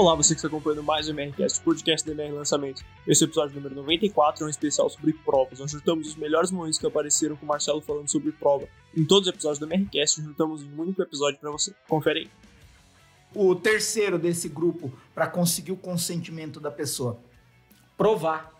Olá, você que está acompanhando mais o MRCast, podcast do MR Lançamento. Esse episódio número 94 é um especial sobre provas. Nós juntamos os melhores momentos que apareceram com o Marcelo falando sobre prova. Em todos os episódios do MRCast, juntamos um único episódio para você. Confere aí. O terceiro desse grupo para conseguir o consentimento da pessoa. Provar.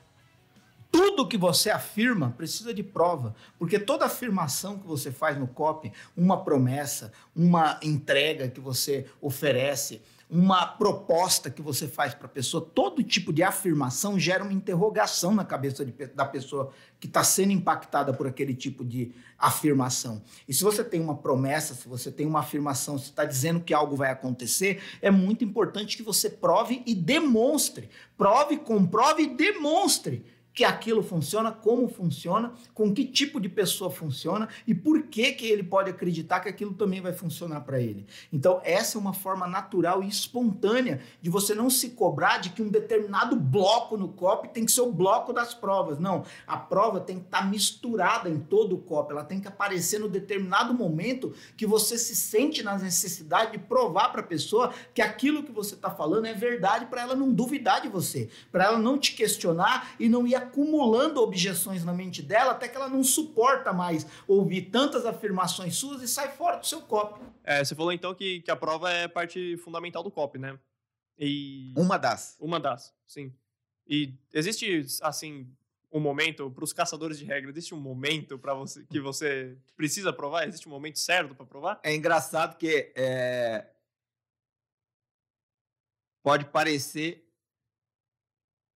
Tudo que você afirma precisa de prova, porque toda afirmação que você faz no COP, uma promessa, uma entrega que você oferece, uma proposta que você faz para a pessoa, todo tipo de afirmação gera uma interrogação na cabeça de, da pessoa que está sendo impactada por aquele tipo de afirmação. E se você tem uma promessa, se você tem uma afirmação, se está dizendo que algo vai acontecer, é muito importante que você prove e demonstre. Prove, comprove e demonstre que aquilo funciona, como funciona, com que tipo de pessoa funciona e por que, que ele pode acreditar que aquilo também vai funcionar para ele. Então, essa é uma forma natural e espontânea de você não se cobrar de que um determinado bloco no COP tem que ser o bloco das provas. Não, a prova tem que estar tá misturada em todo o COP, ela tem que aparecer no determinado momento que você se sente na necessidade de provar para a pessoa que aquilo que você está falando é verdade para ela não duvidar de você, para ela não te questionar e não ir acumulando objeções na mente dela até que ela não suporta mais ouvir tantas afirmações suas e sai fora do seu copo. É, você falou então que, que a prova é parte fundamental do COP, né? E... Uma das. Uma das, sim. E existe, assim, um momento, para os caçadores de regra, existe um momento para você que você precisa provar? Existe um momento certo para provar? É engraçado que é... pode parecer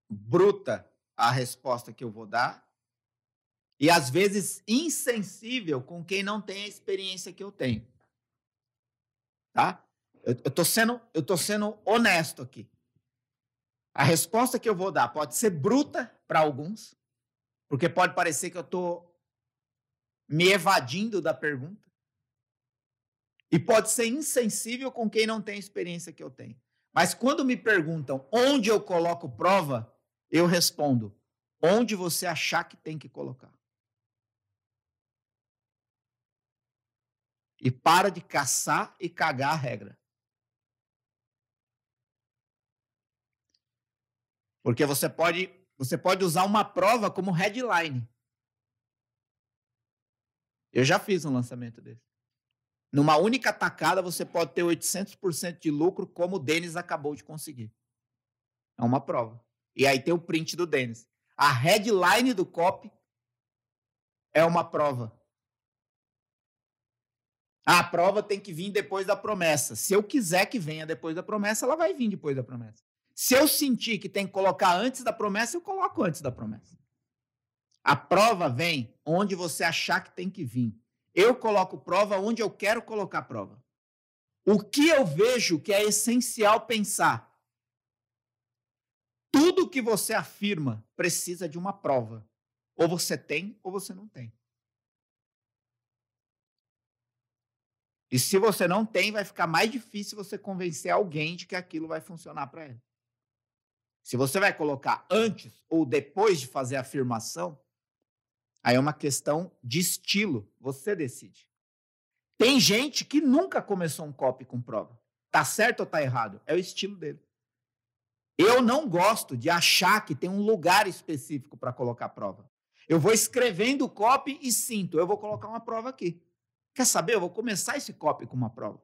bruta a resposta que eu vou dar e às vezes insensível com quem não tem a experiência que eu tenho. Tá? Eu, eu, tô sendo, eu tô sendo honesto aqui. A resposta que eu vou dar pode ser bruta para alguns, porque pode parecer que eu tô me evadindo da pergunta. E pode ser insensível com quem não tem a experiência que eu tenho. Mas quando me perguntam onde eu coloco prova, eu respondo: onde você achar que tem que colocar. E para de caçar e cagar a regra. Porque você pode, você pode usar uma prova como headline. Eu já fiz um lançamento desse. Numa única tacada, você pode ter 800% de lucro, como o Denis acabou de conseguir. É uma prova. E aí tem o print do Denis. A headline do copy é uma prova. A prova tem que vir depois da promessa. Se eu quiser que venha depois da promessa, ela vai vir depois da promessa. Se eu sentir que tem que colocar antes da promessa, eu coloco antes da promessa. A prova vem onde você achar que tem que vir. Eu coloco prova onde eu quero colocar prova. O que eu vejo que é essencial pensar tudo que você afirma precisa de uma prova. Ou você tem ou você não tem. E se você não tem, vai ficar mais difícil você convencer alguém de que aquilo vai funcionar para ele. Se você vai colocar antes ou depois de fazer a afirmação, aí é uma questão de estilo. Você decide. Tem gente que nunca começou um copy com prova. Tá certo ou tá errado? É o estilo dele. Eu não gosto de achar que tem um lugar específico para colocar prova. Eu vou escrevendo copy e sinto, eu vou colocar uma prova aqui. Quer saber? Eu vou começar esse copy com uma prova.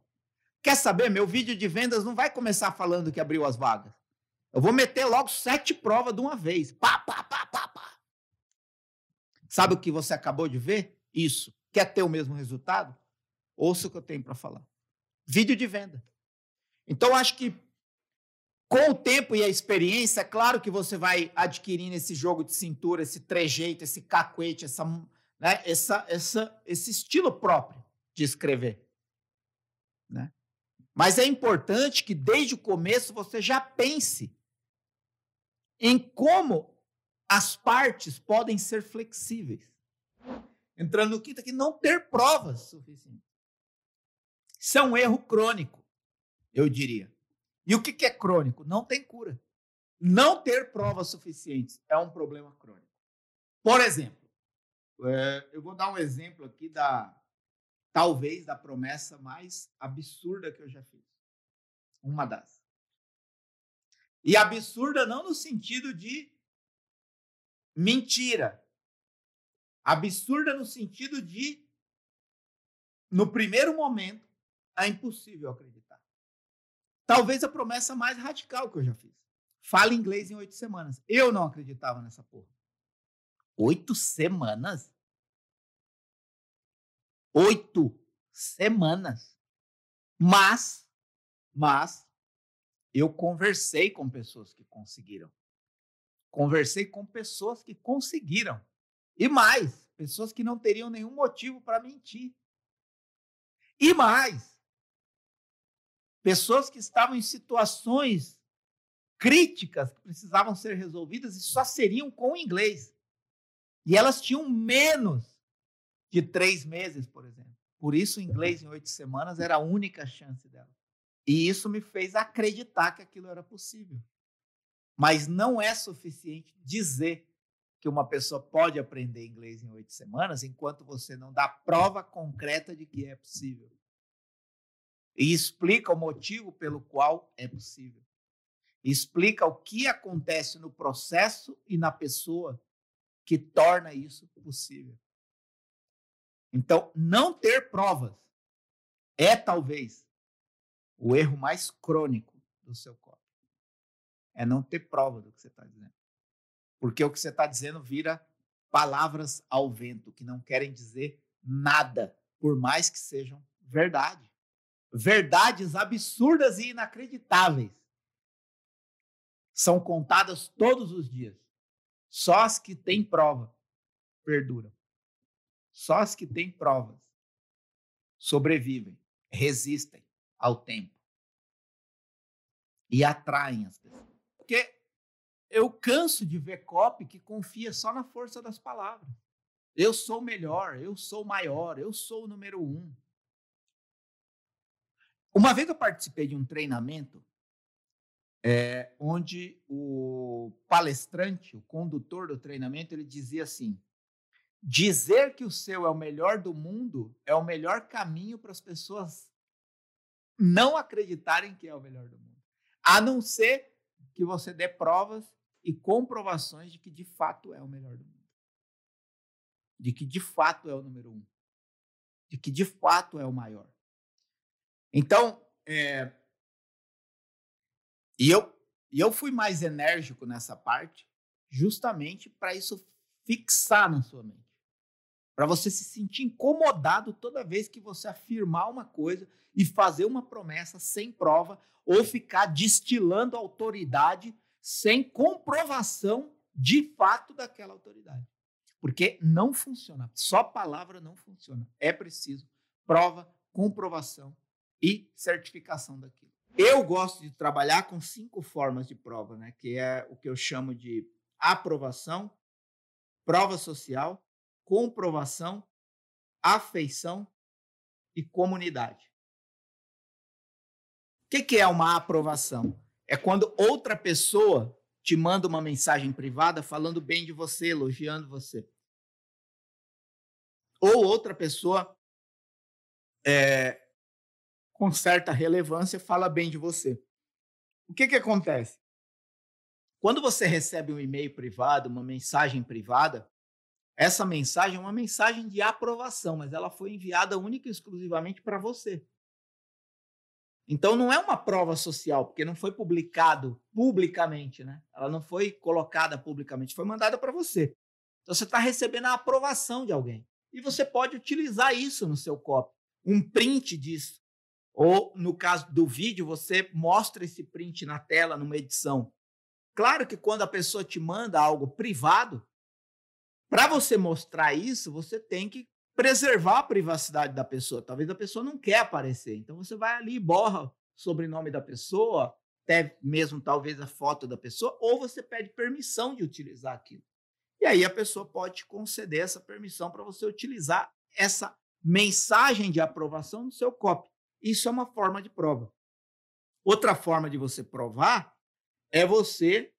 Quer saber? Meu vídeo de vendas não vai começar falando que abriu as vagas. Eu vou meter logo sete provas de uma vez. Pá, pá, pá, pá, pá. Sabe o que você acabou de ver? Isso. Quer ter o mesmo resultado? Ouça o que eu tenho para falar. Vídeo de venda. Então, acho que com o tempo e a experiência, claro que você vai adquirindo esse jogo de cintura, esse trejeito, esse cacuete, essa, né, essa, essa, esse estilo próprio de escrever. Né? Mas é importante que desde o começo você já pense em como as partes podem ser flexíveis. Entrando no quinto aqui, não ter provas suficientes. Isso é um erro crônico, eu diria. E o que é crônico? Não tem cura. Não ter provas suficientes é um problema crônico. Por exemplo, é, eu vou dar um exemplo aqui da talvez da promessa mais absurda que eu já fiz. Uma das. E absurda não no sentido de mentira. Absurda no sentido de, no primeiro momento, é impossível acreditar. Talvez a promessa mais radical que eu já fiz. Fala inglês em oito semanas. Eu não acreditava nessa porra. Oito semanas? Oito semanas. Mas, mas, eu conversei com pessoas que conseguiram. Conversei com pessoas que conseguiram. E mais, pessoas que não teriam nenhum motivo para mentir. E mais, pessoas que estavam em situações críticas que precisavam ser resolvidas e só seriam com o inglês. E elas tinham menos de três meses, por exemplo. Por isso, o inglês em oito semanas era a única chance dela. E isso me fez acreditar que aquilo era possível. Mas não é suficiente dizer que uma pessoa pode aprender inglês em oito semanas enquanto você não dá prova concreta de que é possível. E explica o motivo pelo qual é possível. explica o que acontece no processo e na pessoa que torna isso possível. Então, não ter provas é talvez o erro mais crônico do seu corpo. É não ter prova do que você está dizendo. Porque o que você está dizendo vira palavras ao vento, que não querem dizer nada, por mais que sejam verdade. Verdades absurdas e inacreditáveis são contadas todos os dias. Só as que têm prova perduram. Só as que têm provas sobrevivem, resistem ao tempo e atraem as pessoas. Porque eu canso de ver copy que confia só na força das palavras. Eu sou melhor, eu sou maior, eu sou o número um. Uma vez eu participei de um treinamento é, onde o palestrante, o condutor do treinamento, ele dizia assim: dizer que o seu é o melhor do mundo é o melhor caminho para as pessoas não acreditarem que é o melhor do mundo, a não ser que você dê provas e comprovações de que de fato é o melhor do mundo, de que de fato é o número um, de que de fato é o maior. Então, é, e eu, e eu fui mais enérgico nessa parte, justamente para isso fixar na sua mente. Para você se sentir incomodado toda vez que você afirmar uma coisa e fazer uma promessa sem prova ou ficar destilando autoridade sem comprovação de fato daquela autoridade. Porque não funciona. Só palavra não funciona. É preciso prova, comprovação e certificação daquilo. Eu gosto de trabalhar com cinco formas de prova, né? que é o que eu chamo de aprovação, prova social, comprovação, afeição e comunidade. O que, que é uma aprovação? É quando outra pessoa te manda uma mensagem privada falando bem de você, elogiando você. Ou outra pessoa é, com certa relevância fala bem de você. O que, que acontece? Quando você recebe um e-mail privado, uma mensagem privada, essa mensagem é uma mensagem de aprovação, mas ela foi enviada única e exclusivamente para você. Então não é uma prova social, porque não foi publicado publicamente, né? Ela não foi colocada publicamente, foi mandada para você. Então você está recebendo a aprovação de alguém. E você pode utilizar isso no seu copy. Um print disso. Ou, no caso do vídeo, você mostra esse print na tela numa edição. Claro que quando a pessoa te manda algo privado, para você mostrar isso, você tem que preservar a privacidade da pessoa. Talvez a pessoa não quer aparecer. Então você vai ali e borra o sobrenome da pessoa, até mesmo talvez a foto da pessoa, ou você pede permissão de utilizar aquilo. E aí a pessoa pode conceder essa permissão para você utilizar essa mensagem de aprovação no seu copy. Isso é uma forma de prova. Outra forma de você provar é você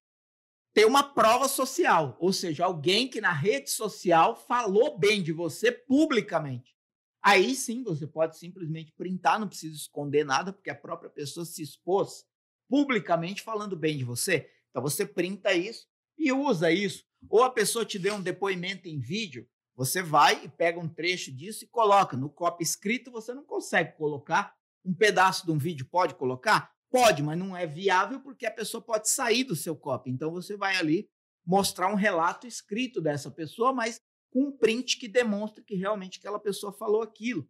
ter uma prova social, ou seja, alguém que na rede social falou bem de você publicamente. Aí sim você pode simplesmente printar, não precisa esconder nada, porque a própria pessoa se expôs publicamente falando bem de você. Então você printa isso e usa isso. Ou a pessoa te deu um depoimento em vídeo, você vai e pega um trecho disso e coloca. No copy escrito você não consegue colocar. Um pedaço de um vídeo pode colocar? Pode, mas não é viável porque a pessoa pode sair do seu copy. Então você vai ali mostrar um relato escrito dessa pessoa, mas com um print que demonstra que realmente aquela pessoa falou aquilo.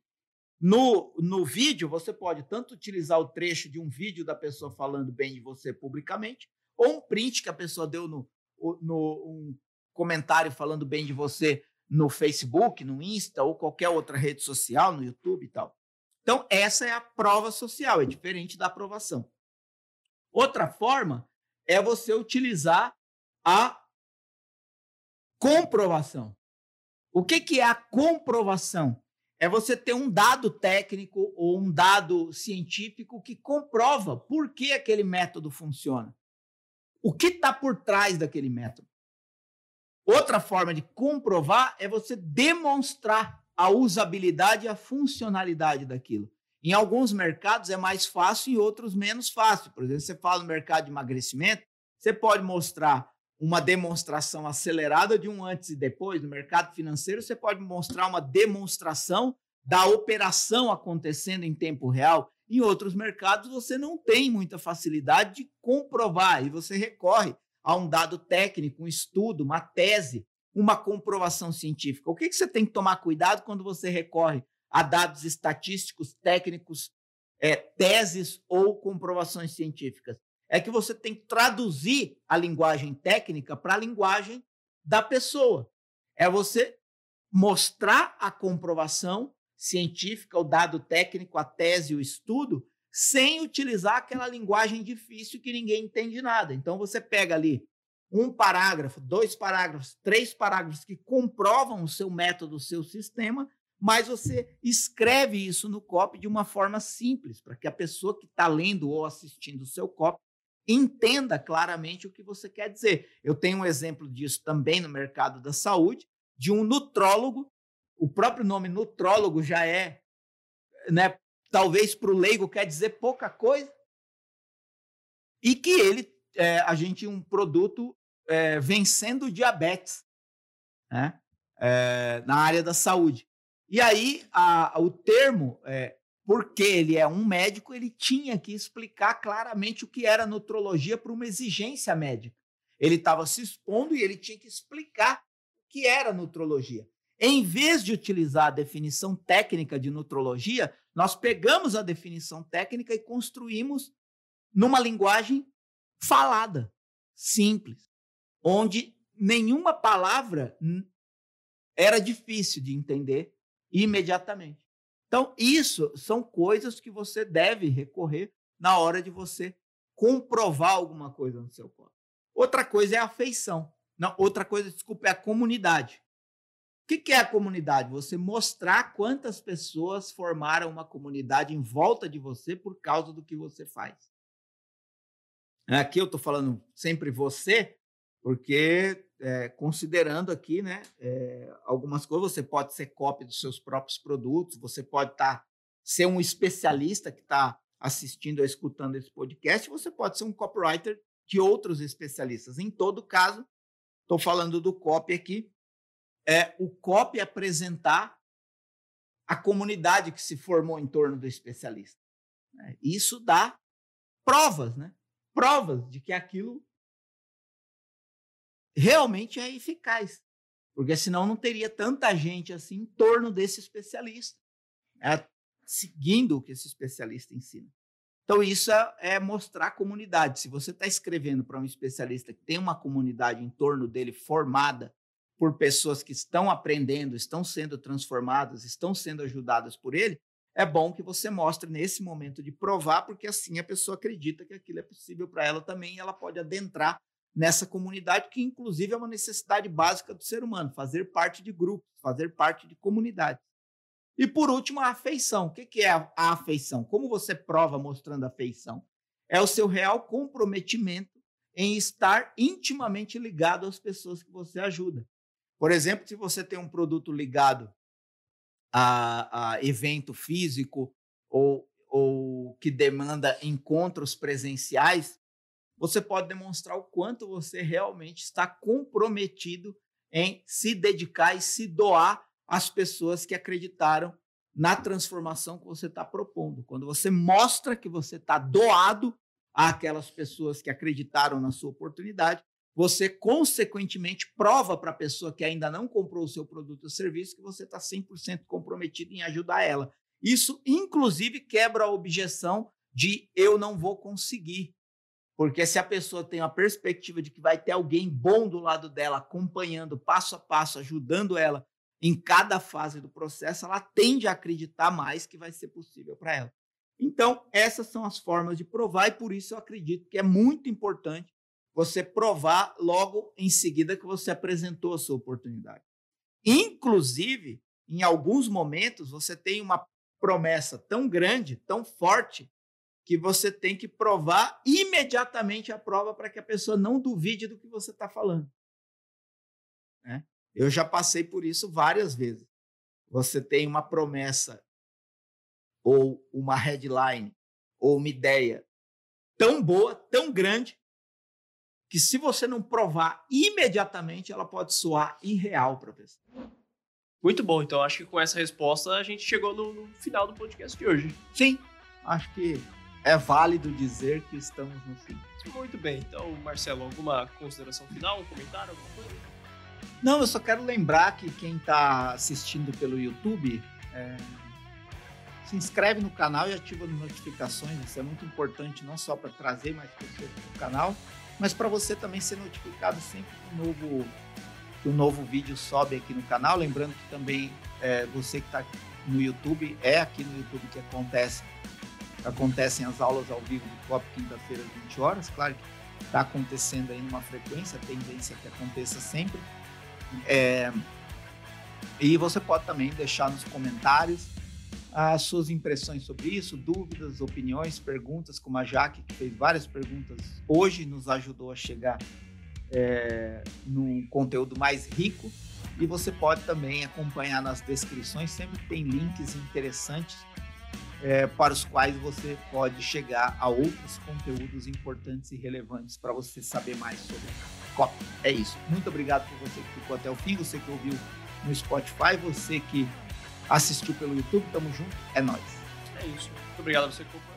No, no vídeo, você pode tanto utilizar o trecho de um vídeo da pessoa falando bem de você publicamente, ou um print que a pessoa deu no, no um comentário falando bem de você no Facebook, no Insta ou qualquer outra rede social, no YouTube e tal. Então, essa é a prova social, é diferente da aprovação. Outra forma é você utilizar a comprovação. O que, que é a comprovação? É você ter um dado técnico ou um dado científico que comprova por que aquele método funciona. O que está por trás daquele método? Outra forma de comprovar é você demonstrar a usabilidade e a funcionalidade daquilo. Em alguns mercados é mais fácil, em outros menos fácil. Por exemplo, você fala no mercado de emagrecimento, você pode mostrar uma demonstração acelerada de um antes e depois. No mercado financeiro, você pode mostrar uma demonstração da operação acontecendo em tempo real. Em outros mercados, você não tem muita facilidade de comprovar e você recorre a um dado técnico, um estudo, uma tese, uma comprovação científica. O que, que você tem que tomar cuidado quando você recorre a dados estatísticos, técnicos, é, teses ou comprovações científicas? é que você tem que traduzir a linguagem técnica para a linguagem da pessoa. É você mostrar a comprovação científica, o dado técnico, a tese, o estudo, sem utilizar aquela linguagem difícil que ninguém entende nada. Então você pega ali um parágrafo, dois parágrafos, três parágrafos que comprovam o seu método, o seu sistema, mas você escreve isso no copy de uma forma simples, para que a pessoa que está lendo ou assistindo o seu copy entenda claramente o que você quer dizer. Eu tenho um exemplo disso também no mercado da saúde, de um nutrólogo. O próprio nome nutrólogo já é, né, talvez para o leigo quer dizer pouca coisa. E que ele, é, a gente, um produto é, vencendo diabetes né, é, na área da saúde. E aí, a, o termo é, porque ele é um médico, ele tinha que explicar claramente o que era nutrologia para uma exigência médica. Ele estava se expondo e ele tinha que explicar o que era nutrologia. Em vez de utilizar a definição técnica de nutrologia, nós pegamos a definição técnica e construímos numa linguagem falada, simples, onde nenhuma palavra era difícil de entender imediatamente. Então, isso são coisas que você deve recorrer na hora de você comprovar alguma coisa no seu corpo. Outra coisa é a afeição. Não, outra coisa, desculpa, é a comunidade. O que é a comunidade? Você mostrar quantas pessoas formaram uma comunidade em volta de você por causa do que você faz. Aqui eu estou falando sempre você, porque é, considerando aqui, né, é, algumas coisas, você pode ser cópia dos seus próprios produtos, você pode tá, ser um especialista que está assistindo ou escutando esse podcast, você pode ser um copywriter de outros especialistas. Em todo caso, estou falando do copy aqui, é o copy apresentar a comunidade que se formou em torno do especialista. Né. Isso dá provas, né? Provas de que aquilo realmente é eficaz. Porque senão não teria tanta gente assim em torno desse especialista, é, seguindo o que esse especialista ensina. Então, isso é mostrar a comunidade. Se você está escrevendo para um especialista que tem uma comunidade em torno dele formada por pessoas que estão aprendendo, estão sendo transformadas, estão sendo ajudadas por ele, é bom que você mostre nesse momento de provar, porque assim a pessoa acredita que aquilo é possível para ela também e ela pode adentrar nessa comunidade, que inclusive é uma necessidade básica do ser humano, fazer parte de grupos, fazer parte de comunidades. E por último, a afeição. O que é a afeição? Como você prova mostrando afeição? É o seu real comprometimento em estar intimamente ligado às pessoas que você ajuda. Por exemplo, se você tem um produto ligado a, a evento físico ou ou que demanda encontros presenciais, você pode demonstrar o quanto você realmente está comprometido em se dedicar e se doar às pessoas que acreditaram na transformação que você está propondo. Quando você mostra que você está doado àquelas pessoas que acreditaram na sua oportunidade, você, consequentemente, prova para a pessoa que ainda não comprou o seu produto ou serviço que você está 100% comprometido em ajudar ela. Isso, inclusive, quebra a objeção de eu não vou conseguir. Porque se a pessoa tem a perspectiva de que vai ter alguém bom do lado dela, acompanhando passo a passo, ajudando ela em cada fase do processo, ela tende a acreditar mais que vai ser possível para ela. Então, essas são as formas de provar, e por isso eu acredito que é muito importante você provar logo em seguida que você apresentou a sua oportunidade. Inclusive, em alguns momentos, você tem uma promessa tão grande, tão forte, que você tem que provar imediatamente a prova para que a pessoa não duvide do que você está falando. Né? Eu já passei por isso várias vezes. Você tem uma promessa, ou uma headline, ou uma ideia tão boa, tão grande, que se você não provar imediatamente, ela pode soar irreal para a pessoa. Muito bom, então acho que com essa resposta a gente chegou no, no, final do podcast de hoje. Sim, acho que é válido dizer que estamos no fim. Muito bem, então Marcelo, alguma consideração final, um comentário, alguma coisa? Não, eu só quero lembrar que quem está assistindo pelo YouTube é, se inscreve no canal e ativa as notificações. Isso é muito importante, não só para trazer mais pessoas para o canal, mas para você também ser notificado sempre que um novo, que um novo vídeo sobe aqui no canal. Lembrando que também é, você que está no YouTube, é aqui no YouTube que acontece acontecem as aulas ao vivo do COP quinta-feira às 20 horas. Claro que está acontecendo aí numa frequência, a tendência é que aconteça sempre. É, e você pode também deixar nos comentários as suas impressões sobre isso, dúvidas, opiniões, perguntas, como a Jaque, que fez várias perguntas hoje, nos ajudou a chegar é, num conteúdo mais rico. E você pode também acompanhar nas descrições, sempre tem links interessantes é, para os quais você pode chegar a outros conteúdos importantes e relevantes para você saber mais sobre a COP. É isso. Muito obrigado por você que ficou até o fim, você que ouviu no Spotify, você que assistiu pelo YouTube. Tamo junto. É nóis. É isso. Muito obrigado a você que.